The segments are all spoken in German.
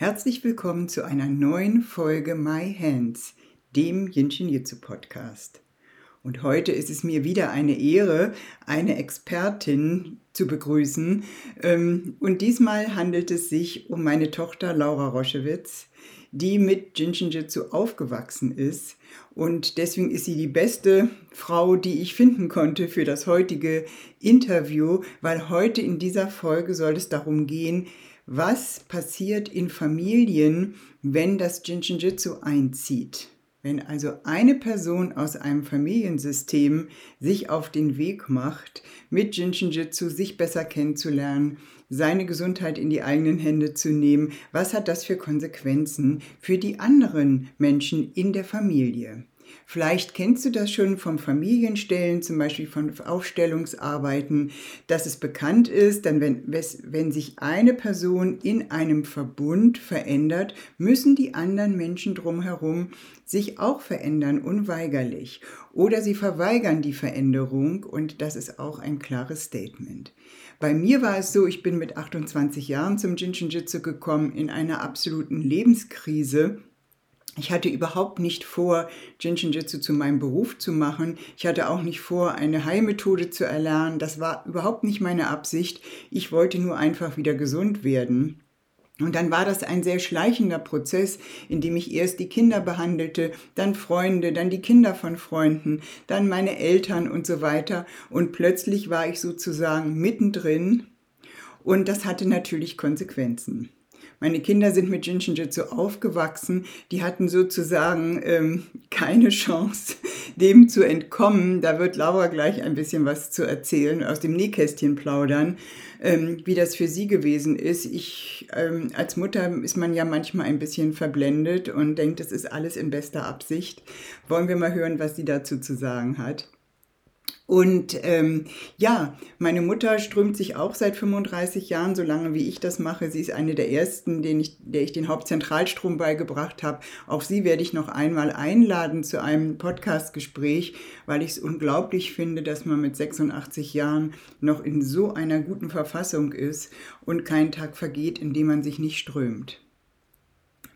Herzlich willkommen zu einer neuen Folge My Hands, dem Jinshin Jitsu Podcast. Und heute ist es mir wieder eine Ehre, eine Expertin zu begrüßen. Ähm, und diesmal handelt es sich um meine Tochter Laura Roschewitz, die mit Jinshin Jitsu aufgewachsen ist. Und deswegen ist sie die beste Frau, die ich finden konnte für das heutige Interview, weil heute in dieser Folge soll es darum gehen, was passiert in Familien, wenn das Jinshinjutsu einzieht. Wenn also eine Person aus einem Familiensystem sich auf den Weg macht, mit Jinshinjutsu sich besser kennenzulernen, seine Gesundheit in die eigenen Hände zu nehmen, was hat das für Konsequenzen für die anderen Menschen in der Familie? Vielleicht kennst du das schon vom Familienstellen, zum Beispiel von Aufstellungsarbeiten, dass es bekannt ist, dann wenn, wenn sich eine Person in einem Verbund verändert, müssen die anderen Menschen drumherum sich auch verändern, unweigerlich. Oder sie verweigern die Veränderung und das ist auch ein klares Statement. Bei mir war es so, ich bin mit 28 Jahren zum Jinshin Jitsu gekommen in einer absoluten Lebenskrise ich hatte überhaupt nicht vor, Jinshin Jitsu zu meinem Beruf zu machen. Ich hatte auch nicht vor, eine Heilmethode zu erlernen. Das war überhaupt nicht meine Absicht. Ich wollte nur einfach wieder gesund werden. Und dann war das ein sehr schleichender Prozess, in dem ich erst die Kinder behandelte, dann Freunde, dann die Kinder von Freunden, dann meine Eltern und so weiter. Und plötzlich war ich sozusagen mittendrin. Und das hatte natürlich Konsequenzen. Meine Kinder sind mit Jinshin Jitsu aufgewachsen. Die hatten sozusagen ähm, keine Chance, dem zu entkommen. Da wird Laura gleich ein bisschen was zu erzählen, aus dem Nähkästchen plaudern, ähm, wie das für sie gewesen ist. Ich, ähm, als Mutter ist man ja manchmal ein bisschen verblendet und denkt, es ist alles in bester Absicht. Wollen wir mal hören, was sie dazu zu sagen hat. Und ähm, ja, meine Mutter strömt sich auch seit 35 Jahren, so lange wie ich das mache. Sie ist eine der ersten, denen ich, der ich den Hauptzentralstrom beigebracht habe. Auch sie werde ich noch einmal einladen zu einem Podcastgespräch, weil ich es unglaublich finde, dass man mit 86 Jahren noch in so einer guten Verfassung ist und kein Tag vergeht, in dem man sich nicht strömt.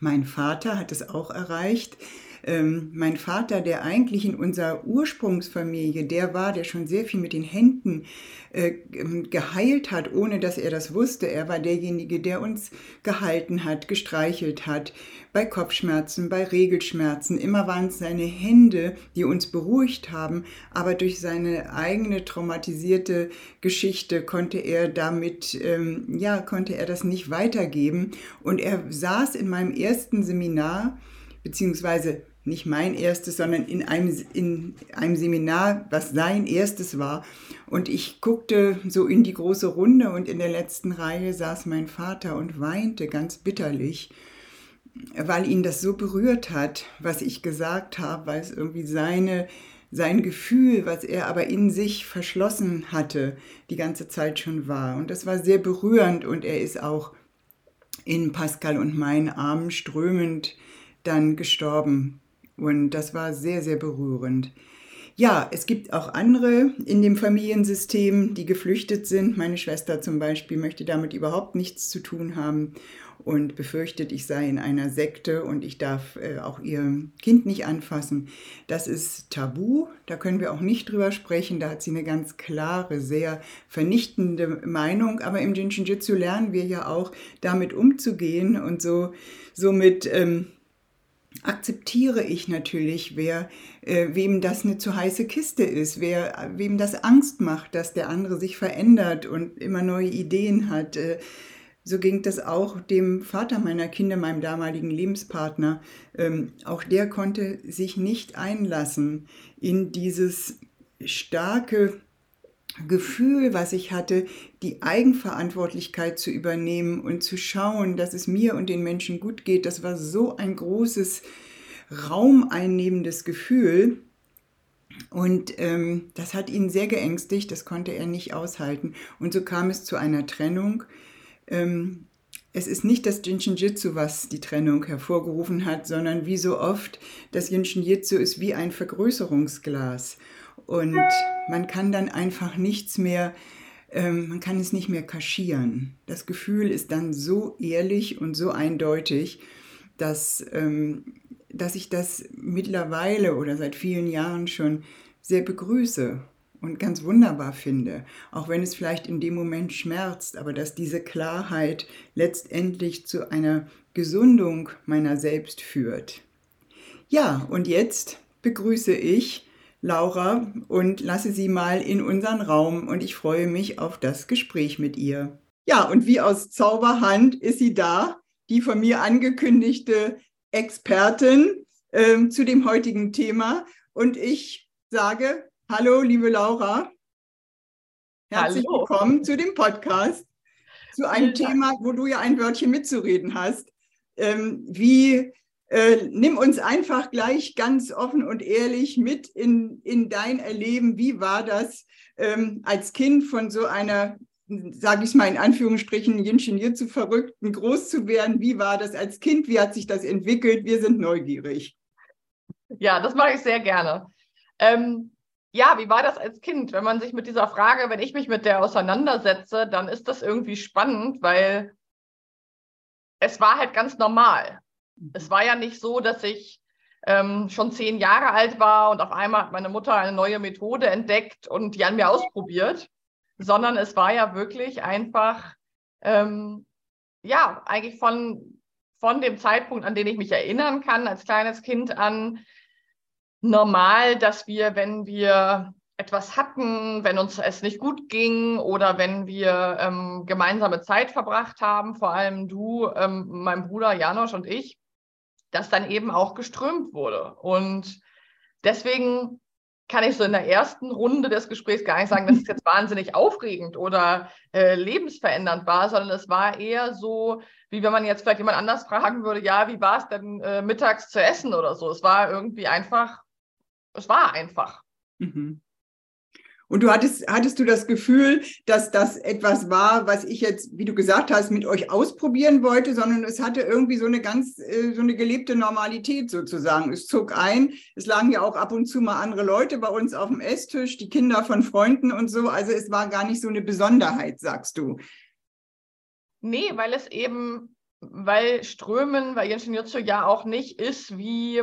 Mein Vater hat es auch erreicht ähm, mein Vater, der eigentlich in unserer Ursprungsfamilie der war, der schon sehr viel mit den Händen äh, ähm, geheilt hat, ohne dass er das wusste. Er war derjenige, der uns gehalten hat, gestreichelt hat, bei Kopfschmerzen, bei Regelschmerzen. Immer waren es seine Hände, die uns beruhigt haben, aber durch seine eigene traumatisierte Geschichte konnte er damit, ähm, ja, konnte er das nicht weitergeben. Und er saß in meinem ersten Seminar, beziehungsweise nicht mein erstes, sondern in einem, in einem Seminar, was sein erstes war. Und ich guckte so in die große Runde und in der letzten Reihe saß mein Vater und weinte ganz bitterlich, weil ihn das so berührt hat, was ich gesagt habe, weil es irgendwie seine, sein Gefühl, was er aber in sich verschlossen hatte, die ganze Zeit schon war. Und das war sehr berührend und er ist auch in Pascal und meinen Armen strömend dann gestorben und das war sehr, sehr berührend. Ja, es gibt auch andere in dem Familiensystem, die geflüchtet sind. Meine Schwester zum Beispiel möchte damit überhaupt nichts zu tun haben und befürchtet, ich sei in einer Sekte und ich darf äh, auch ihr Kind nicht anfassen. Das ist tabu, da können wir auch nicht drüber sprechen. Da hat sie eine ganz klare, sehr vernichtende Meinung. Aber im Jinshin Jitsu lernen wir ja auch, damit umzugehen und so somit. Ähm, akzeptiere ich natürlich, wer, äh, wem das eine zu heiße Kiste ist, wer, wem das Angst macht, dass der andere sich verändert und immer neue Ideen hat. Äh, so ging das auch dem Vater meiner Kinder, meinem damaligen Lebenspartner. Ähm, auch der konnte sich nicht einlassen in dieses starke Gefühl, was ich hatte, die Eigenverantwortlichkeit zu übernehmen und zu schauen, dass es mir und den Menschen gut geht, das war so ein großes raumeinnehmendes Gefühl. Und ähm, das hat ihn sehr geängstigt, das konnte er nicht aushalten. Und so kam es zu einer Trennung. Ähm, es ist nicht das Jinshin Jitsu, was die Trennung hervorgerufen hat, sondern wie so oft, das Jinshin Jitsu ist wie ein Vergrößerungsglas. Und man kann dann einfach nichts mehr, ähm, man kann es nicht mehr kaschieren. Das Gefühl ist dann so ehrlich und so eindeutig, dass, ähm, dass ich das mittlerweile oder seit vielen Jahren schon sehr begrüße und ganz wunderbar finde, auch wenn es vielleicht in dem Moment schmerzt, aber dass diese Klarheit letztendlich zu einer Gesundung meiner selbst führt. Ja, und jetzt begrüße ich Laura und lasse sie mal in unseren Raum und ich freue mich auf das Gespräch mit ihr. Ja, und wie aus Zauberhand ist sie da, die von mir angekündigte Expertin äh, zu dem heutigen Thema. Und ich sage, hallo, liebe Laura. Herzlich hallo. willkommen zu dem Podcast, zu einem Thema, wo du ja ein Wörtchen mitzureden hast. Ähm, wie äh, nimm uns einfach gleich ganz offen und ehrlich mit in, in dein Erleben. Wie war das ähm, als Kind von so einer, sage ich mal in Anführungsstrichen, Ingenieur zu Verrückten groß zu werden? Wie war das als Kind? Wie hat sich das entwickelt? Wir sind neugierig. Ja, das mache ich sehr gerne. Ähm, ja, wie war das als Kind? Wenn man sich mit dieser Frage, wenn ich mich mit der auseinandersetze, dann ist das irgendwie spannend, weil es war halt ganz normal. Es war ja nicht so, dass ich ähm, schon zehn Jahre alt war und auf einmal hat meine Mutter eine neue Methode entdeckt und die an mir ausprobiert, sondern es war ja wirklich einfach, ähm, ja, eigentlich von, von dem Zeitpunkt, an den ich mich erinnern kann, als kleines Kind an, normal, dass wir, wenn wir etwas hatten, wenn uns es nicht gut ging oder wenn wir ähm, gemeinsame Zeit verbracht haben, vor allem du, ähm, mein Bruder Janosch und ich, das dann eben auch geströmt wurde. Und deswegen kann ich so in der ersten Runde des Gesprächs gar nicht sagen, dass es jetzt wahnsinnig aufregend oder äh, lebensverändernd war, sondern es war eher so, wie wenn man jetzt vielleicht jemand anders fragen würde, ja, wie war es denn äh, mittags zu essen oder so. Es war irgendwie einfach, es war einfach. Mhm. Und du hattest, hattest du das Gefühl, dass das etwas war, was ich jetzt, wie du gesagt hast, mit euch ausprobieren wollte, sondern es hatte irgendwie so eine ganz, äh, so eine gelebte Normalität sozusagen. Es zog ein. Es lagen ja auch ab und zu mal andere Leute bei uns auf dem Esstisch, die Kinder von Freunden und so. Also es war gar nicht so eine Besonderheit, sagst du. Nee, weil es eben, weil Strömen, weil Jenschen Jutsu ja auch nicht ist wie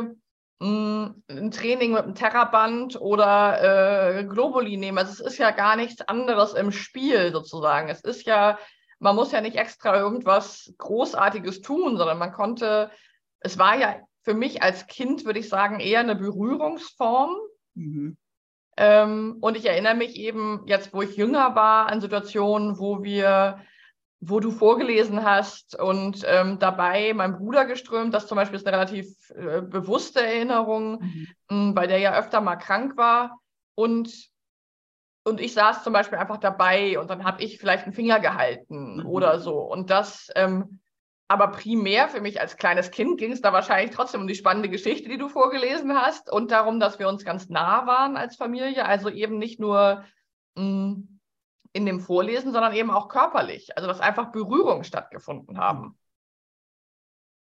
ein Training mit einem Terraband oder äh, Globuli nehmen. Also es ist ja gar nichts anderes im Spiel sozusagen. Es ist ja, man muss ja nicht extra irgendwas Großartiges tun, sondern man konnte, es war ja für mich als Kind, würde ich sagen, eher eine Berührungsform. Mhm. Ähm, und ich erinnere mich eben jetzt, wo ich jünger war, an Situationen, wo wir wo du vorgelesen hast und ähm, dabei mein Bruder geströmt. Das zum Beispiel ist eine relativ äh, bewusste Erinnerung, mhm. mh, bei der ja öfter mal krank war. Und, und ich saß zum Beispiel einfach dabei und dann habe ich vielleicht einen Finger gehalten mhm. oder so. Und das, ähm, aber primär für mich als kleines Kind ging es da wahrscheinlich trotzdem um die spannende Geschichte, die du vorgelesen hast und darum, dass wir uns ganz nah waren als Familie. Also eben nicht nur mh, in dem Vorlesen, sondern eben auch körperlich. Also dass einfach Berührungen stattgefunden haben.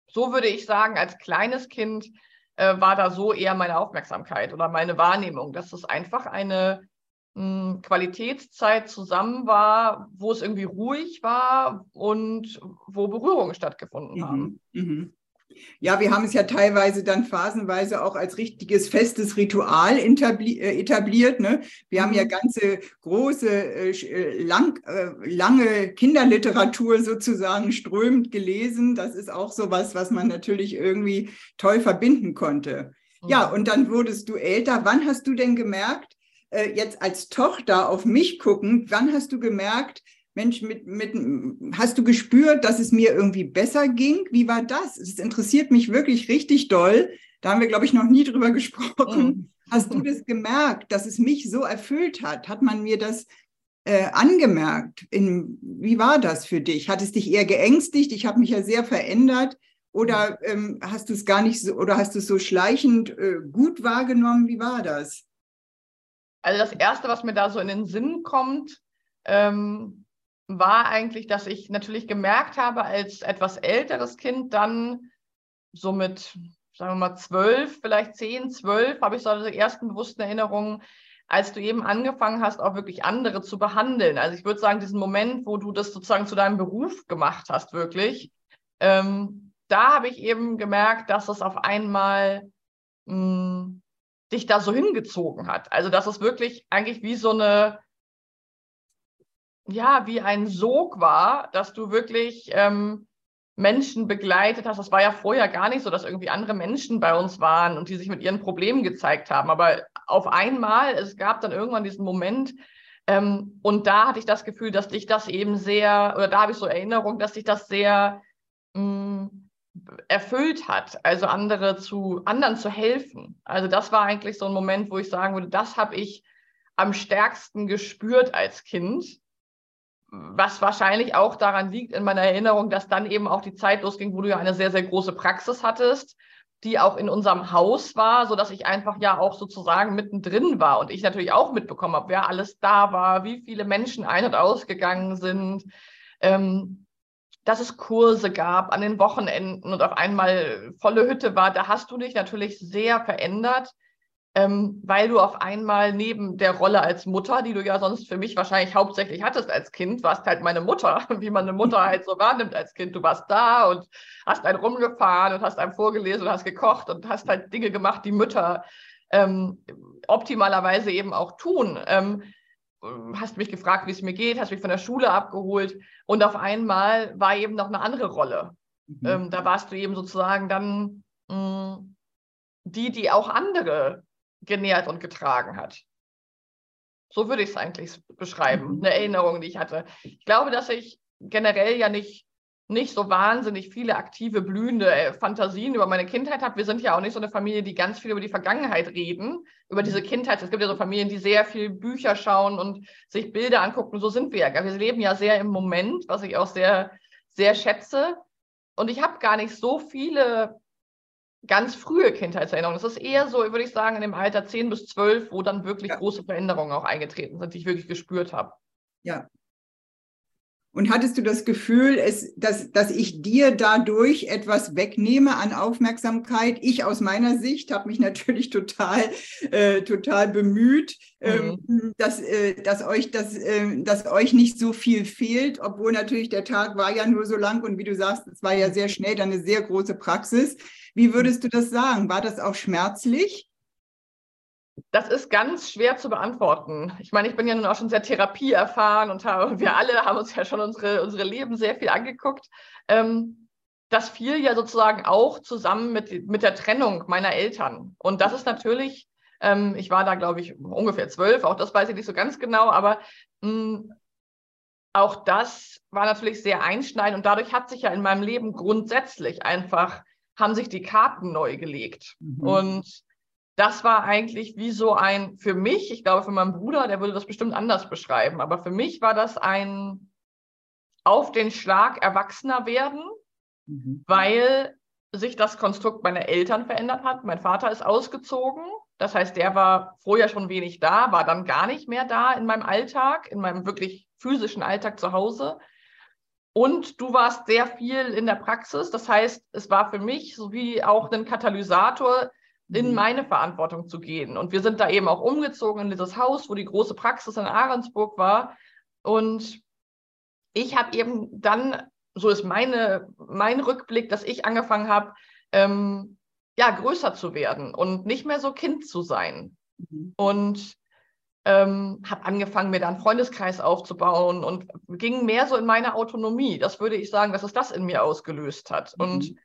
So würde ich sagen, als kleines Kind äh, war da so eher meine Aufmerksamkeit oder meine Wahrnehmung, dass es einfach eine mh, hm, Qualitätszeit zusammen war, wo es irgendwie ruhig war und wo Berührungen stattgefunden mhm. haben. Mhm. Ja, wir haben es ja teilweise dann phasenweise auch als richtiges festes Ritual äh, etabliert. Ne? Wir haben ja mhm. ganze große, äh, äh, lang, lange Kinderliteratur sozusagen strömend gelesen. Das ist auch so was, was man natürlich irgendwie toll verbinden konnte. Ja, mhm. und dann wurdest du älter. Wann hast du denn gemerkt, jetzt als Tochter auf mich guckend, wann hast du gemerkt, Mensch, mit, mit, hast du gespürt, dass es mir irgendwie besser ging? Wie war das? Es interessiert mich wirklich richtig doll. Da haben wir, glaube ich, noch nie drüber gesprochen. Mhm. Hast du das gemerkt, dass es mich so erfüllt hat? Hat man mir das äh, angemerkt? In, wie war das für dich? Hat es dich eher geängstigt? Ich habe mich ja sehr verändert. Oder ähm, hast du es gar nicht so, oder hast du es so schleichend äh, gut wahrgenommen? Wie war das? Also das Erste, was mir da so in den Sinn kommt, ähm, war eigentlich, dass ich natürlich gemerkt habe, als etwas älteres Kind dann so mit, sagen wir mal, zwölf, vielleicht zehn, zwölf, habe ich so die ersten bewussten Erinnerungen, als du eben angefangen hast, auch wirklich andere zu behandeln. Also ich würde sagen, diesen Moment, wo du das sozusagen zu deinem Beruf gemacht hast, wirklich, ähm, da habe ich eben gemerkt, dass es auf einmal mh, hm, dich da so hingezogen hat. Also dass es wirklich eigentlich wie so eine, ja, wie ein Sog war, dass du wirklich ähm, Menschen begleitet hast. Das war ja vorher gar nicht so, dass irgendwie andere Menschen bei uns waren und die sich mit ihren Problemen gezeigt haben. Aber auf einmal, es gab dann irgendwann diesen Moment, ähm, und da hatte ich das Gefühl, dass dich das eben sehr, oder da habe ich so Erinnerung, dass dich das sehr mh, mm, erfüllt hat, also andere zu, anderen zu helfen. Also das war eigentlich so ein Moment, wo ich sagen würde, das habe ich am stärksten gespürt als Kind was wahrscheinlich auch daran liegt in meiner Erinnerung, dass dann eben auch die Zeit losging, wo du ja eine sehr, sehr große Praxis hattest, die auch in unserem Haus war, so dass ich einfach ja auch sozusagen mittendrin war und ich natürlich auch mitbekommen habe, wer alles da war, wie viele Menschen ein- und ausgegangen sind, ähm, dass es Kurse gab an den Wochenenden und auf einmal volle Hütte war. Da hast du dich natürlich sehr verändert ähm, weil du auf einmal neben der Rolle als Mutter, die du ja sonst für mich wahrscheinlich hauptsächlich hattest als Kind, warst halt meine Mutter, wie man eine Mutter halt so wahrnimmt als Kind. Du warst da und hast einen rumgefahren und hast einem vorgelesen und hast gekocht und hast halt Dinge gemacht, die Mütter ähm, optimalerweise eben auch tun. Ähm, hast mich gefragt, wie es mir geht, hast mich von der Schule abgeholt und auf einmal war eben noch eine andere Rolle. Mhm. Ähm, da warst du eben sozusagen dann mh, mm, die, die auch andere genährt und getragen hat. So würde ich es eigentlich beschreiben, mhm. eine Erinnerung, die ich hatte. Ich glaube, dass ich generell ja nicht, nicht so wahnsinnig viele aktive, blühende äh, Fantasien über meine Kindheit habe. Wir sind ja auch nicht so eine Familie, die ganz viel über die Vergangenheit reden, über diese mhm. Kindheit. Es gibt ja so Familien, die sehr viel Bücher schauen und sich Bilder angucken. So sind wir ja. Wir leben ja sehr im Moment, was ich auch sehr, sehr schätze. Und ich habe gar nicht so viele ganz frühe Kindheitserinnerungen. Das ist eher so, würde ich sagen, in dem Alter 10 bis 12, wo dann wirklich ja. große Veränderungen auch eingetreten sind, die ich wirklich gespürt habe. Ja. Und hattest du das Gefühl, es, dass, dass ich dir dadurch etwas wegnehme an Aufmerksamkeit? Ich aus meiner Sicht habe mich natürlich total, äh, total bemüht, ähm, mhm. ähm, dass, äh, dass, euch das, äh, dass euch nicht so viel fehlt, obwohl natürlich der Tag war ja nur so lang und wie du sagst, es war ja sehr schnell dann eine sehr große Praxis. Wie würdest du das sagen? War das auch schmerzlich? Das ist ganz schwer zu beantworten. Ich meine, ich bin ja nun auch schon sehr therapieerfahren und habe, wir alle haben uns ja schon unsere, unsere Leben sehr viel angeguckt. Ähm, das fiel ja sozusagen auch zusammen mit, mit der Trennung meiner Eltern. Und das ist natürlich, ähm, ich war da, glaube ich, ungefähr zwölf, auch das weiß ich nicht so ganz genau, aber mh, hm, auch das war natürlich sehr einschneidend und dadurch hat sich ja in meinem Leben grundsätzlich einfach haben sich die Karten neu gelegt. Mhm. Und das war eigentlich wie so ein, für mich, ich glaube für meinen Bruder, der würde das bestimmt anders beschreiben, aber für mich war das ein auf den Schlag Erwachsener werden, mhm. weil sich das Konstrukt meiner Eltern verändert hat. Mein Vater ist ausgezogen. Das heißt, der war vorher schon wenig da, war dann gar nicht mehr da in meinem Alltag, in meinem wirklich physischen Alltag zu Hause. Und du warst sehr viel in der Praxis. Das heißt, es war für mich sowie auch ein Katalysator, in mhm. meine Verantwortung zu gehen. Und wir sind da eben auch umgezogen in dieses Haus, wo die große Praxis in Ahrensburg war. Und ich habe eben dann, so ist meine, mein Rückblick, dass ich angefangen habe, ähm, ja, größer zu werden und nicht mehr so Kind zu sein. Mhm. Und ähm, habe angefangen, mir da einen Freundeskreis aufzubauen und ging mehr so in meine Autonomie. Das würde ich sagen, dass es das in mir ausgelöst hat. Mhm. Und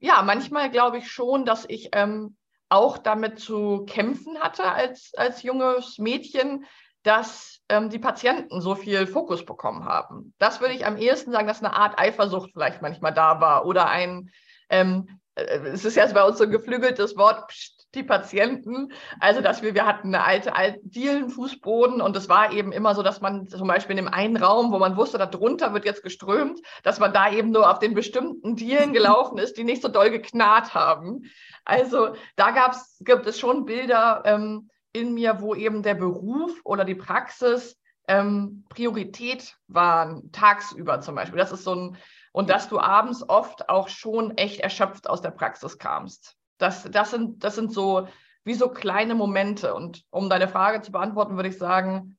ja, manchmal glaube ich schon, dass ich ähm, auch damit zu kämpfen hatte als, als junges Mädchen, dass ähm, die Patienten so viel Fokus bekommen haben. Das würde ich am ehesten sagen, dass eine Art Eifersucht vielleicht manchmal da war oder ein, ähm, äh, es ist ja bei uns so ein geflügeltes Wort, pst, die Patienten. Also, dass wir, wir hatten eine alte, alte Dielenfußboden und es war eben immer so, dass man zum Beispiel in dem einen Raum, wo man wusste, da drunter wird jetzt geströmt, dass man da eben nur auf den bestimmten Dielen gelaufen ist, die nicht so doll geknarrt haben. Also, da gab's, gibt es schon Bilder ähm, in mir, wo eben der Beruf oder die Praxis ähm, Priorität waren, tagsüber zum Beispiel. Das ist so ein, und dass du abends oft auch schon echt erschöpft aus der Praxis kamst. Das, das, sind, das sind so wie so kleine Momente. Und um deine Frage zu beantworten, würde ich sagen,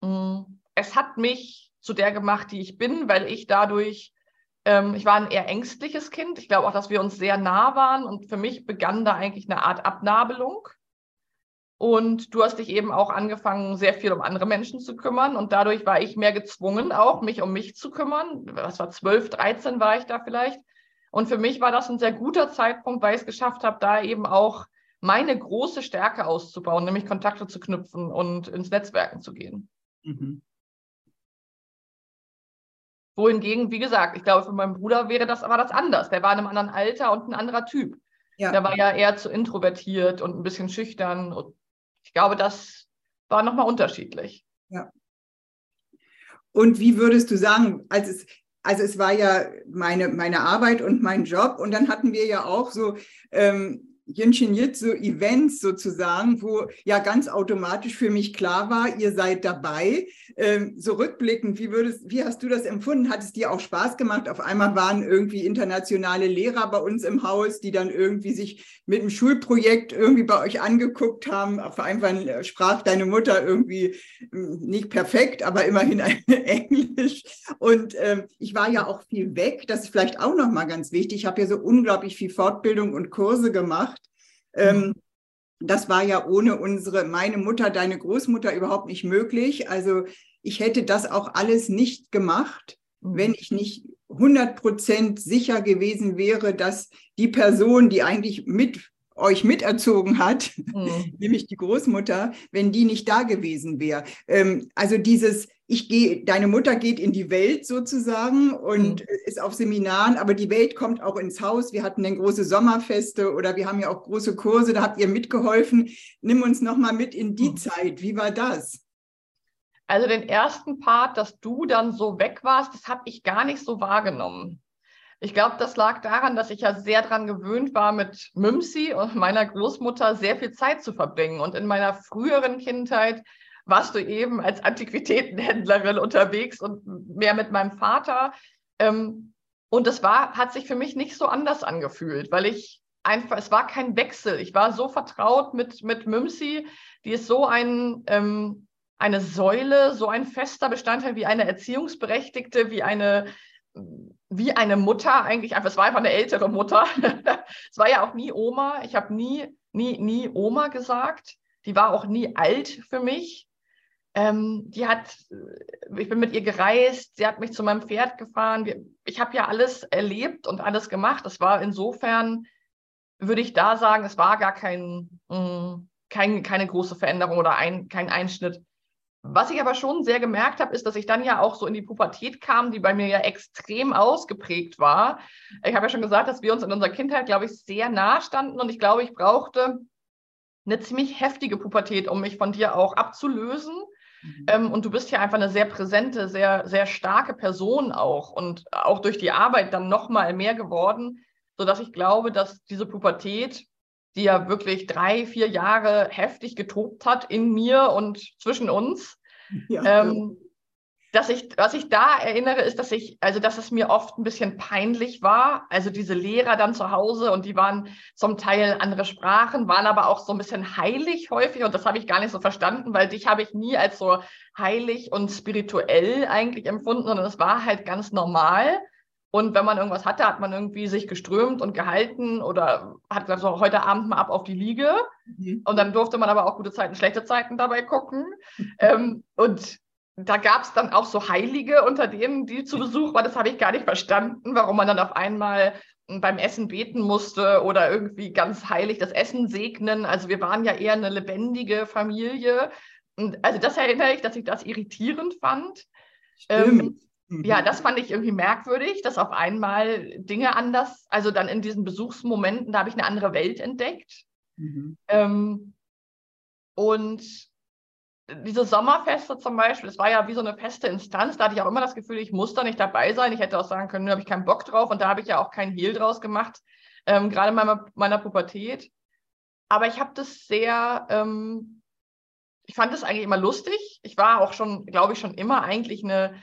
mm, es hat mich zu der gemacht, die ich bin, weil ich dadurch, ähm, ich war ein eher ängstliches Kind. Ich glaube auch, dass wir uns sehr nah waren und für mich begann da eigentlich eine Art Abnabelung. Und du hast dich eben auch angefangen, sehr viel um andere Menschen zu kümmern. Und dadurch war ich mehr gezwungen, auch mich um mich zu kümmern. Was war 12, 13 war ich da vielleicht. Und für mich war das ein sehr guter Zeitpunkt, weil ich es geschafft habe, da eben auch meine große Stärke auszubauen, nämlich Kontakte zu knüpfen und ins Netzwerken zu gehen. Mhm. Wohingegen, wie gesagt, ich glaube, für meinen Bruder wäre das, war das anders. Der war in einem anderen Alter und ein anderer Typ. Ja. Der war ja eher zu introvertiert und ein bisschen schüchtern. Und ich glaube, das war nochmal unterschiedlich. Ja. Und wie würdest du sagen, als es, also es war ja meine, meine Arbeit und mein Job. Und dann hatten wir ja auch so ähm, Jinshin Jitsu Events sozusagen, wo ja ganz automatisch für mich klar war, ihr seid dabei. Ähm, so rückblickend, wie, würdest, wie hast du das empfunden? Hat es dir auch Spaß gemacht? Auf einmal waren irgendwie internationale Lehrer bei uns im Haus, die dann irgendwie sich mit einem Schulprojekt irgendwie bei euch angeguckt haben. Auf einmal sprach deine Mutter irgendwie hm, nicht perfekt, aber immerhin Englisch. Und ähm, ich war ja auch viel weg. Das ist vielleicht auch nochmal ganz wichtig. Ich habe ja so unglaublich viel Fortbildung und Kurse gemacht. Ähm, mhm. das war ja ohne unsere, meine Mutter, deine Großmutter überhaupt nicht möglich. Also ich hätte das auch alles nicht gemacht, mhm. wenn ich nicht 100 Prozent sicher gewesen wäre, dass die Person, die eigentlich mit euch miterzogen hat, mhm. nämlich die Großmutter, wenn die nicht da gewesen wäre. Ähm, also dieses, ich gehe, deine Mutter geht in die Welt sozusagen und mhm. ist auf Seminaren, aber die Welt kommt auch ins Haus. Wir hatten dann große Sommerfeste oder wir haben ja auch große Kurse, da habt ihr mitgeholfen. Nimm uns nochmal mit in die mhm. Zeit. Wie war das? Also den ersten Part, dass du dann so weg warst, das habe ich gar nicht so wahrgenommen. Ich glaube, das lag daran, dass ich ja sehr daran gewöhnt war, mit Mümsi und meiner Großmutter sehr viel Zeit zu verbringen. Und in meiner früheren Kindheit warst du eben als Antiquitätenhändlerin unterwegs und mehr mit meinem Vater. Ähm, und das war, hat sich für mich nicht so anders angefühlt, weil ich einfach, es war kein Wechsel. Ich war so vertraut mit, mit Mümsi, die ist so ein, ähm, eine Säule, so ein fester Bestandteil wie eine Erziehungsberechtigte, wie eine wie eine Mutter eigentlich es war einfach eine ältere Mutter. es war ja auch nie Oma. Ich habe nie, nie, nie Oma gesagt. Die war auch nie alt für mich. Ähm, die hat, äh, ich bin mit ihr gereist, sie hat mich zu meinem Pferd gefahren. Ich habe ja alles erlebt und alles gemacht. Das war insofern, würde ich da sagen, es war gar kein, mh, mm, kein, keine große Veränderung oder ein, kein Einschnitt. Was ich aber schon sehr gemerkt habe, ist, dass ich dann ja auch so in die Pubertät kam, die bei mir ja extrem ausgeprägt war. Ich habe ja schon gesagt, dass wir uns in unserer Kindheit, glaube ich, sehr nah standen und ich glaube, ich brauchte eine ziemlich heftige Pubertät, um mich von dir auch abzulösen. Mhm. Ähm, und du bist ja einfach eine sehr präsente, sehr, sehr starke Person auch und auch durch die Arbeit dann noch mal mehr geworden, sodass ich glaube, dass diese Pubertät die ja wirklich drei, vier Jahre heftig getobt hat in mir und zwischen uns. Ja, ähm, dass ich, was ich da erinnere, ist, dass ich, also dass es mir oft ein bisschen peinlich war. Also diese Lehrer dann zu Hause und die waren zum Teil andere Sprachen, waren aber auch so ein bisschen heilig häufig und das habe ich gar nicht so verstanden, weil dich habe ich nie als so heilig und spirituell eigentlich empfunden, sondern es war halt ganz normal. Und wenn man irgendwas hatte, hat man irgendwie sich geströmt und gehalten oder hat gesagt, so heute Abend mal ab auf die Liege. Mhm. Und dann durfte man aber auch gute Zeiten, schlechte Zeiten dabei gucken. ähm, und da gab es dann auch so Heilige unter denen, die zu Besuch waren. Das habe ich gar nicht verstanden, warum man dann auf einmal beim Essen beten musste oder irgendwie ganz heilig das Essen segnen. Also wir waren ja eher eine lebendige Familie. Und also das erinnere ich, dass ich das irritierend fand. Ähm, ja, mhm. das fand ich irgendwie merkwürdig, dass auf einmal Dinge anders, also dann in diesen Besuchsmomenten, da habe ich eine andere Welt entdeckt. Mhm. Ähm, und diese Sommerfeste zum Beispiel, das war ja wie so eine feste Instanz, da hatte ich auch immer das Gefühl, ich muss da nicht dabei sein. Ich hätte auch sagen können, da habe ich keinen Bock drauf und da habe ich ja auch keinen Hehl draus gemacht, ähm, gerade in meiner, meiner Pubertät. Aber ich habe das sehr, ähm, ich fand das eigentlich immer lustig. Ich war auch schon, glaube ich, schon immer eigentlich eine,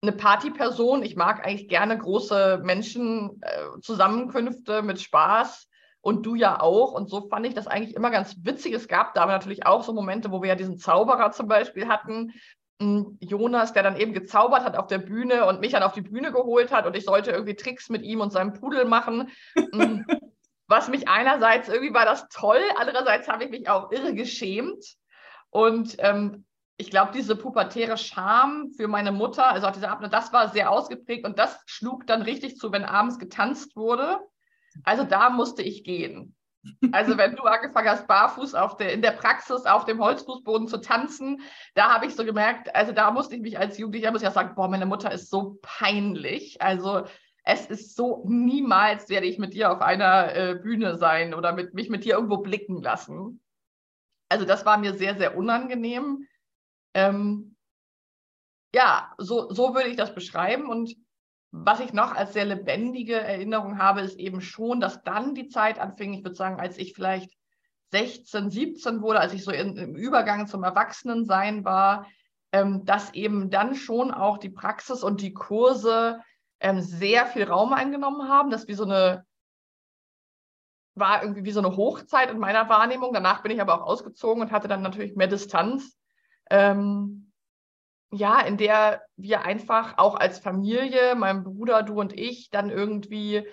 eine Partyperson. Ich mag eigentlich gerne große Menschenzusammenkünfte äh, mit Spaß und du ja auch. Und so fand ich das eigentlich immer ganz witzig. Es gab da aber natürlich auch so Momente, wo wir ja diesen Zauberer zum Beispiel hatten. Hm, Jonas, der dann eben gezaubert hat auf der Bühne und mich dann auf die Bühne geholt hat und ich sollte irgendwie Tricks mit ihm und seinem Pudel machen. Hm, was mich einerseits irgendwie war das toll, andererseits habe ich mich auch irre geschämt. Und ähm, ich glaube, diese pubertäre Scham für meine Mutter, also auch diese Abend, das war sehr ausgeprägt und das schlug dann richtig zu, wenn abends getanzt wurde. Also da musste ich gehen. Also wenn du angefangen hast, barfuß der, in der Praxis auf dem Holzfußboden zu tanzen, da habe ich so gemerkt, also da musste ich mich als Jugendlicher, muss ich auch sagen, boah, meine Mutter ist so peinlich. Also es ist so, niemals werde ich mit dir auf einer äh, Bühne sein oder mit, mich mit dir irgendwo blicken lassen. Also das war mir sehr, sehr unangenehm. Ähm, ja, so, so würde ich das beschreiben. Und was ich noch als sehr lebendige Erinnerung habe, ist eben schon, dass dann die Zeit anfing, ich würde sagen, als ich vielleicht 16, 17 wurde, als ich so in, im Übergang zum Erwachsenensein war, ähm, dass eben dann schon auch die Praxis und die Kurse ähm, sehr viel Raum eingenommen haben. Das wie so eine, war irgendwie wie so eine Hochzeit in meiner Wahrnehmung. Danach bin ich aber auch ausgezogen und hatte dann natürlich mehr Distanz. Ähm, ja, in der wir einfach auch als Familie, mein Bruder, du und ich, dann irgendwie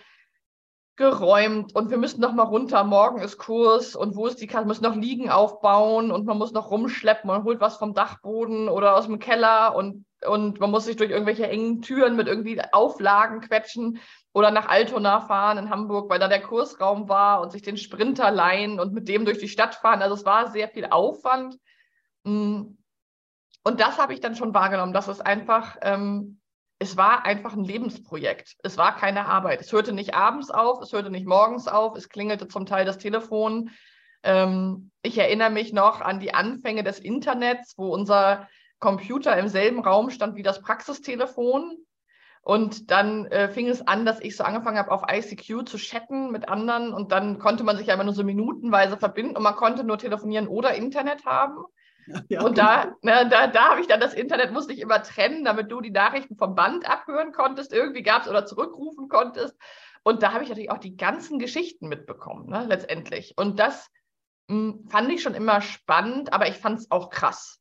geräumt und wir müssen noch mal runter, morgen ist Kurs und wo ist die Kasse, müssen noch Liegen aufbauen und man muss noch rumschleppen, man holt was vom Dachboden oder aus dem Keller und, und man muss sich durch irgendwelche engen Türen mit irgendwie Auflagen quetschen oder nach Altona fahren in Hamburg, weil da der Kursraum war und sich den Sprinter leihen und mit dem durch die Stadt fahren. Also es war sehr viel Aufwand. Mm. Und das habe ich dann schon wahrgenommen, dass es einfach, ähm, es war einfach ein Lebensprojekt. Es war keine Arbeit. Es hörte nicht abends auf, es hörte nicht morgens auf, es klingelte zum Teil das Telefon. Ähm, ich erinnere mich noch an die Anfänge des Internets, wo unser Computer im selben Raum stand wie das Praxistelefon. Und dann äh, fing es an, dass ich so angefangen habe, auf ICQ zu chatten mit anderen. Und dann konnte man sich ja immer nur so minutenweise verbinden und man konnte nur telefonieren oder Internet haben. Ja, und da, ne, da, da habe ich dann das Internet, musste ich immer trennen, damit du die Nachrichten vom Band abhören konntest, irgendwie gab es oder zurückrufen konntest. Und da habe ich natürlich auch die ganzen Geschichten mitbekommen, ne, letztendlich. Und das mh, hm, fand ich schon immer spannend, aber ich fand es auch krass,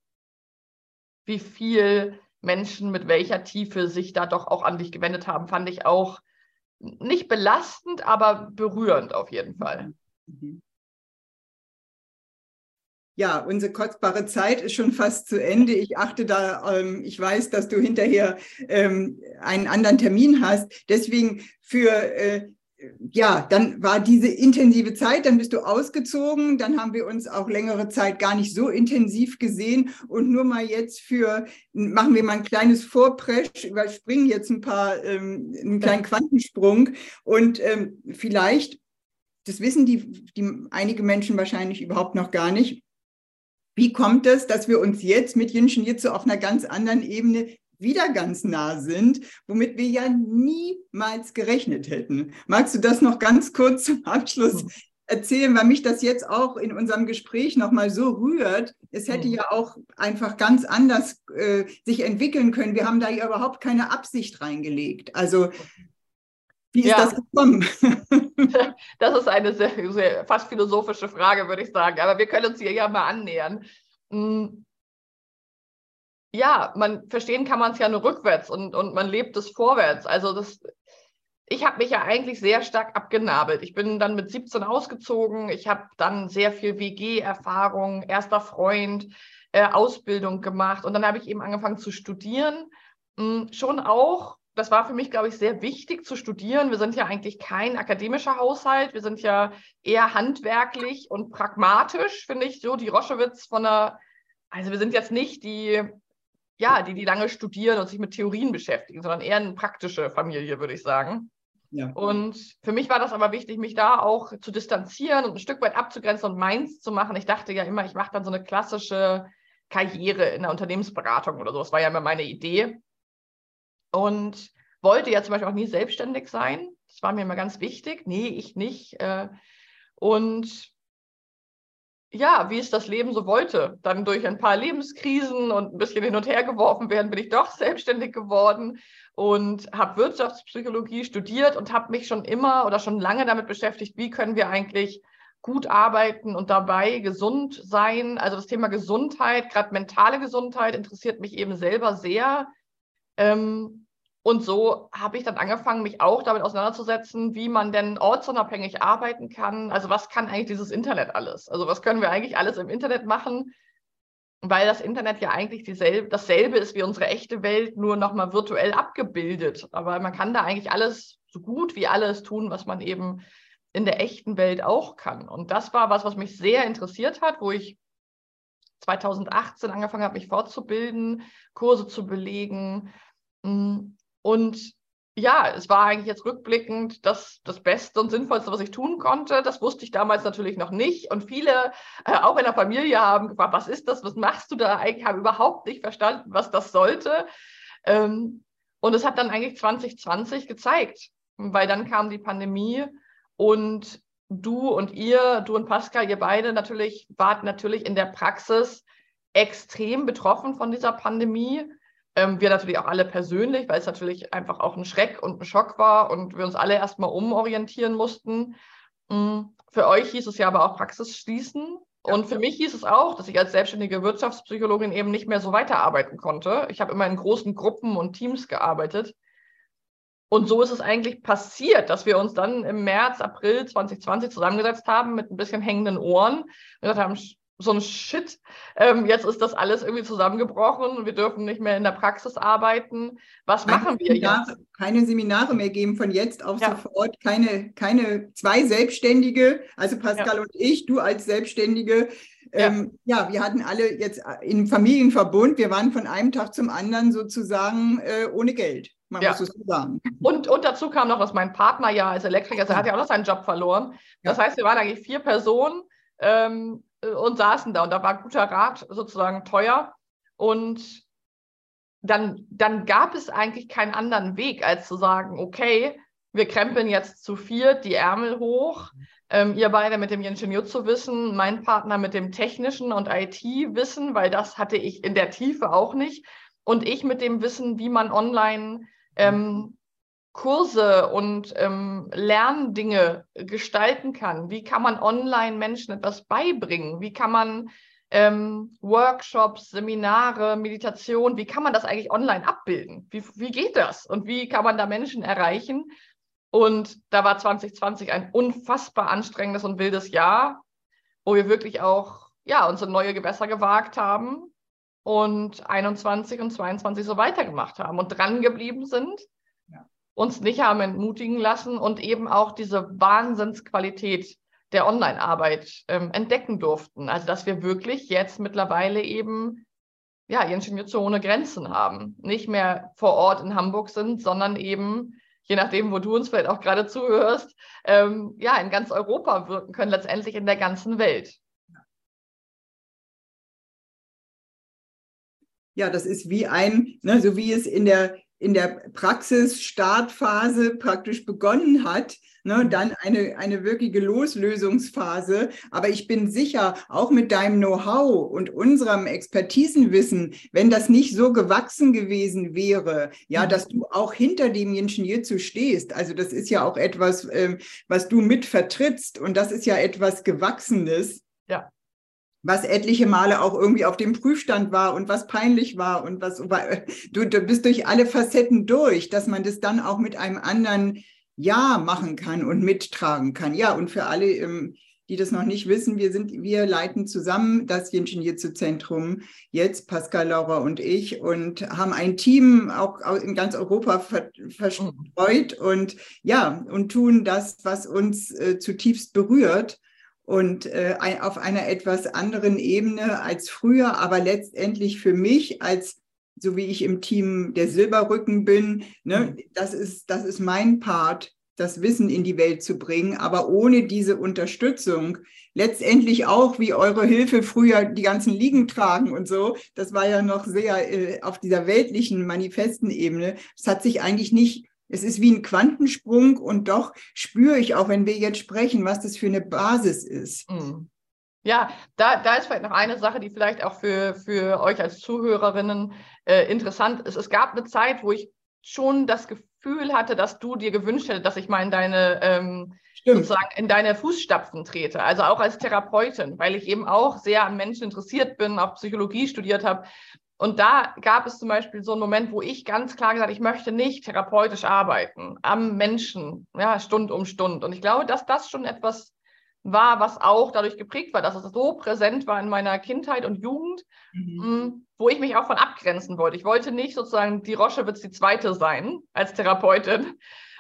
wie viel Menschen mit welcher Tiefe sich da doch auch an dich gewendet haben, fand ich auch nicht belastend, aber berührend auf jeden Fall. Mhm. Ja, unsere kostbare Zeit ist schon fast zu Ende. Ich achte da, ähm, ich weiß, dass du hinterher ähm, einen anderen Termin hast. Deswegen für, äh, ja, dann war diese intensive Zeit, dann bist du ausgezogen, dann haben wir uns auch längere Zeit gar nicht so intensiv gesehen und nur mal jetzt für, machen wir mal ein kleines Vorpresch, überspringen jetzt ein paar, ähm, einen kleinen Quantensprung und ähm, vielleicht, das wissen die, die einige Menschen wahrscheinlich überhaupt noch gar nicht, wie kommt es, dass wir uns jetzt mit Jinshin Jitsu auf einer ganz anderen Ebene wieder ganz nah sind, womit wir ja niemals gerechnet hätten? Magst du das noch ganz kurz zum Abschluss hm. erzählen, weil mich das jetzt auch in unserem Gespräch nochmal so rührt. Es hätte hm. ja auch einfach ganz anders äh, sich entwickeln können. Wir haben da ja überhaupt keine Absicht reingelegt. Also wie ist ja. das gekommen? Das ist eine sehr, sehr, fast philosophische Frage, würde ich sagen. Aber wir können uns hier ja mal annähern. Hm. Ja, man verstehen kann man es ja nur rückwärts und, und man lebt es vorwärts. Also das, ich habe mich ja eigentlich sehr stark abgenabelt. Ich bin dann mit 17 ausgezogen. Ich habe dann sehr viel WG-Erfahrung, erster Freund, äh, Ausbildung gemacht und dann habe ich eben angefangen zu studieren. Hm, schon auch das war für mich, glaube ich, sehr wichtig zu studieren. Wir sind ja eigentlich kein akademischer Haushalt. Wir sind ja eher handwerklich und pragmatisch, finde ich, so die Roschewitz von der, also wir sind jetzt nicht die, ja, die, die lange studieren und sich mit Theorien beschäftigen, sondern eher eine praktische Familie, würde ich sagen. Ja. Und für mich war das aber wichtig, mich da auch zu distanzieren und ein Stück weit abzugrenzen und meins zu machen. Ich dachte ja immer, ich mache dann so eine klassische Karriere in der Unternehmensberatung oder so. Das war ja immer meine Idee. Und wollte ja zum Beispiel auch nie selbstständig sein. Das war mir immer ganz wichtig. Nee, ich nicht. Äh. Und ja, wie es das Leben so wollte. Dann durch ein paar Lebenskrisen und ein bisschen hin und her geworfen werden, bin ich doch selbstständig geworden und habe Wirtschaftspsychologie studiert und habe mich schon immer oder schon lange damit beschäftigt, wie können wir eigentlich gut arbeiten und dabei gesund sein. Also das Thema Gesundheit, gerade mentale Gesundheit, interessiert mich eben selber sehr. Ähm, und so habe ich dann angefangen, mich auch damit auseinanderzusetzen, wie man denn ortsunabhängig arbeiten kann. Also was kann eigentlich dieses Internet alles? Also was können wir eigentlich alles im Internet machen? Weil das Internet ja eigentlich dieselbe, dasselbe ist wie unsere echte Welt, nur nochmal virtuell abgebildet. Aber man kann da eigentlich alles, so gut wie alles tun, was man eben in der echten Welt auch kann. Und das war was, was mich sehr interessiert hat, wo ich 2018 angefangen habe, mich fortzubilden, Kurse zu belegen hm, und ja, es war eigentlich jetzt rückblickend das, das Beste und Sinnvollste, was ich tun konnte. Das wusste ich damals natürlich noch nicht. Und viele, äh, auch in der Familie, haben gefragt, was ist das? Was machst du da eigentlich? Haben überhaupt nicht verstanden, was das sollte. Ähm, und es hat dann eigentlich 2020 gezeigt, weil dann kam die Pandemie und du und ihr, du und Pascal, ihr beide natürlich, wart natürlich in der Praxis extrem betroffen von dieser Pandemie ähm, wir natürlich auch alle persönlich, weil es natürlich einfach auch ein Schreck und ein Schock war und wir uns alle erstmal umorientieren mussten. Mhm. Für euch hieß es ja aber auch Praxis schließen. Und für mich hieß es auch, dass ich als selbstständige Wirtschaftspsychologin eben nicht mehr so weiterarbeiten konnte. Ich habe immer in großen Gruppen und Teams gearbeitet. Und so ist es eigentlich passiert, dass wir uns dann im März, April 2020 zusammengesetzt haben mit ein bisschen hängenden Ohren und gesagt haben, so ein Shit. Ähm, jetzt ist das alles irgendwie zusammengebrochen und wir dürfen nicht mehr in der Praxis arbeiten. Was keine machen wir Seminare, jetzt? Keine Seminare mehr geben von jetzt auf ja. sofort. Keine, keine zwei Selbstständige, also Pascal ja. und ich, du als Selbstständige. Ähm, ja. ja. wir hatten alle jetzt im Familienverbund, wir waren von einem Tag zum anderen sozusagen äh, ohne Geld. Man ja. muss es so sagen. Und, und dazu kam noch, dass mein Partner ja als Elektriker, also er hat ja auch noch seinen Job verloren. Das heißt, wir waren eigentlich vier Personen. Ähm, und saßen da und da war guter Rat sozusagen teuer. Und dann, dann gab es eigentlich keinen anderen Weg, als zu sagen, okay, wir krempeln jetzt zu viert die Ärmel hoch. Ähm, ihr beide mit dem Ingenieurzu-Wissen, mein Partner mit dem technischen und IT-Wissen, weil das hatte ich in der Tiefe auch nicht. Und ich mit dem Wissen, wie man online ähm, Kurse und ähm, Lerndinge gestalten kann. Wie kann man online Menschen etwas beibringen? Wie kann man ähm, Workshops, Seminare, Meditation, wie kann man das eigentlich online abbilden? Wie, wie geht das? Und wie kann man da Menschen erreichen? Und da war 2020 ein unfassbar anstrengendes und wildes Jahr, wo wir wirklich auch ja, unsere neue Gewässer gewagt haben und 21 und 22 so weitergemacht haben und dran geblieben sind uns nicht haben entmutigen lassen und eben auch diese Wahnsinnsqualität der Online-Arbeit ähm, entdecken durften. Also dass wir wirklich jetzt mittlerweile eben ja, Ingenieur ohne Grenzen haben. Nicht mehr vor Ort in Hamburg sind, sondern eben, je nachdem, wo du uns vielleicht auch gerade zuhörst, ähm, ja, in ganz Europa wirken können, letztendlich in der ganzen Welt. Ja, das ist wie ein, ne, so wie es in der in der Praxis-Startphase praktisch begonnen hat, ne, mhm. dann eine, eine wirkliche Loslösungsphase. Aber ich bin sicher, auch mit deinem Know-how und unserem Expertisenwissen, wenn das nicht so gewachsen gewesen wäre, ja, mhm. dass du auch hinter dem Ingenieur zu stehst. Also das ist ja auch etwas, äh, was du mit vertrittst und das ist ja etwas Gewachsenes. Was etliche Male auch irgendwie auf dem Prüfstand war und was peinlich war und was du, du bist durch alle Facetten durch, dass man das dann auch mit einem anderen Ja machen kann und mittragen kann. Ja, und für alle, ähm, die das noch nicht wissen, wir sind, wir leiten zusammen das Jinjinjitsu-Zentrum jetzt, Pascal, Laura und ich, und haben ein Team auch in ganz Europa ver verstreut und ja, und tun das, was uns äh, zutiefst berührt und äh, auf einer etwas anderen Ebene als früher, aber letztendlich für mich als so wie ich im Team der Silberrücken bin, ne, mhm. das ist das ist mein Part das Wissen in die Welt zu bringen, aber ohne diese Unterstützung, letztendlich auch wie eure Hilfe früher die ganzen Liegen tragen und so, das war ja noch sehr äh, auf dieser weltlichen, manifesten Ebene. Es hat sich eigentlich nicht, es ist wie ein Quantensprung und doch spüre ich auch, wenn wir jetzt sprechen, was das für eine Basis ist. Mhm. Ja, da, da ist vielleicht noch eine Sache, die vielleicht auch für, für euch als Zuhörerinnen äh, interessant ist. Es gab eine Zeit, wo ich schon das Gefühl hatte, dass du dir gewünscht hättest, dass ich mal in deine ähm, sozusagen in deine Fußstapfen trete. Also auch als Therapeutin, weil ich eben auch sehr an Menschen interessiert bin, auch Psychologie studiert habe. Und da gab es zum Beispiel so einen Moment, wo ich ganz klar gesagt, ich möchte nicht therapeutisch arbeiten, am Menschen, ja, Stund um Stund. Und ich glaube, dass das schon etwas war, was auch dadurch geprägt war, dass es so präsent war in meiner Kindheit und Jugend, mhm. Mm, wo ich mich auch von abgrenzen wollte. Ich wollte nicht sozusagen die Roschewitz die zweite sein als Therapeutin.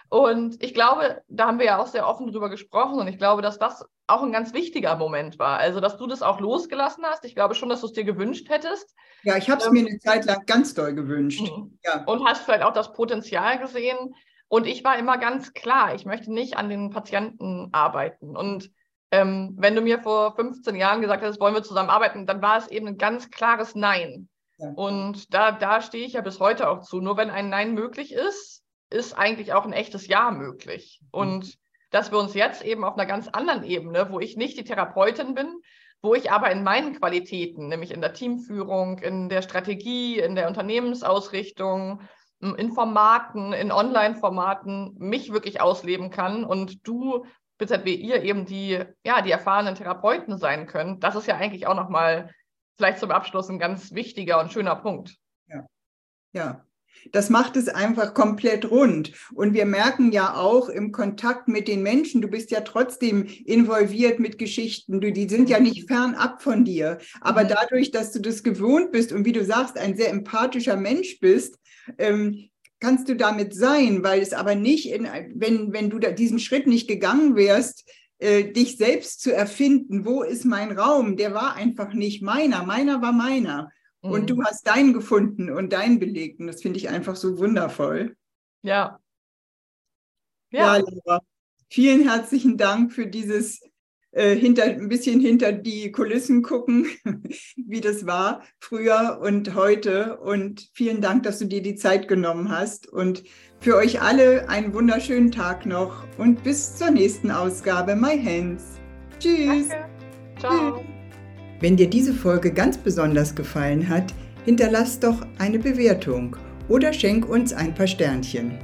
Und ich glaube, da haben wir ja auch sehr offen drüber gesprochen und ich glaube, dass das auch ein ganz wichtiger Moment war. Also, dass du das auch losgelassen hast. Ich glaube schon, dass du es dir gewünscht hättest. Ja, ich habe es ähm, mir eine Zeit lang ganz doll gewünscht. Mhm. Ja. Und hast vielleicht auch das Potenzial gesehen. Und ich war immer ganz klar, ich möchte nicht an den Patienten arbeiten. Und ähm, wenn du mir vor 15 Jahren gesagt hättest, wollen wir zusammenarbeiten, dann war es eben ein ganz klares Nein. Ja. Und da, da stehe ich ja bis heute auch zu. Nur wenn ein Nein möglich ist, ist eigentlich auch ein echtes Ja möglich. Mhm. Und dass wir uns jetzt eben auf einer ganz anderen Ebene, wo ich nicht die Therapeutin bin, wo ich aber in meinen Qualitäten, nämlich in der Teamführung, in der Strategie, in der Unternehmensausrichtung, in Formaten, in Online-Formaten mich wirklich ausleben kann und du wie ihr eben die, ja, die erfahrenen Therapeuten sein könnt, das ist ja eigentlich auch nochmal vielleicht zum Abschluss ein ganz wichtiger und schöner Punkt. Ja, ja. Das macht es einfach komplett rund. Und wir merken ja auch im Kontakt mit den Menschen, du bist ja trotzdem involviert mit Geschichten, du, die sind ja nicht fernab von dir. Aber mhm. dadurch, dass du das gewohnt bist und wie du sagst, ein sehr empathischer Mensch bist, ähm, kannst du damit sein, weil es aber nicht, in, wenn, wenn du diesen Schritt nicht gegangen wärst, äh, dich selbst zu erfinden, wo ist mein Raum, der war einfach nicht meiner, meiner war meiner. Mhm. Und du hast deinen gefunden und deinen belegt. Und das finde ich einfach so wundervoll. Ja. Ja, ja Laura. Vielen herzlichen Dank für dieses äh, hinter, ein bisschen hinter die Kulissen gucken, wie das war früher und heute. Und vielen Dank, dass du dir die Zeit genommen hast. Und für euch alle einen wunderschönen Tag noch und bis zur nächsten Ausgabe My Hands. Tschüss. Danke. Ciao. Wenn dir diese Folge ganz besonders gefallen hat, hinterlass doch eine Bewertung oder schenk uns ein paar Sternchen.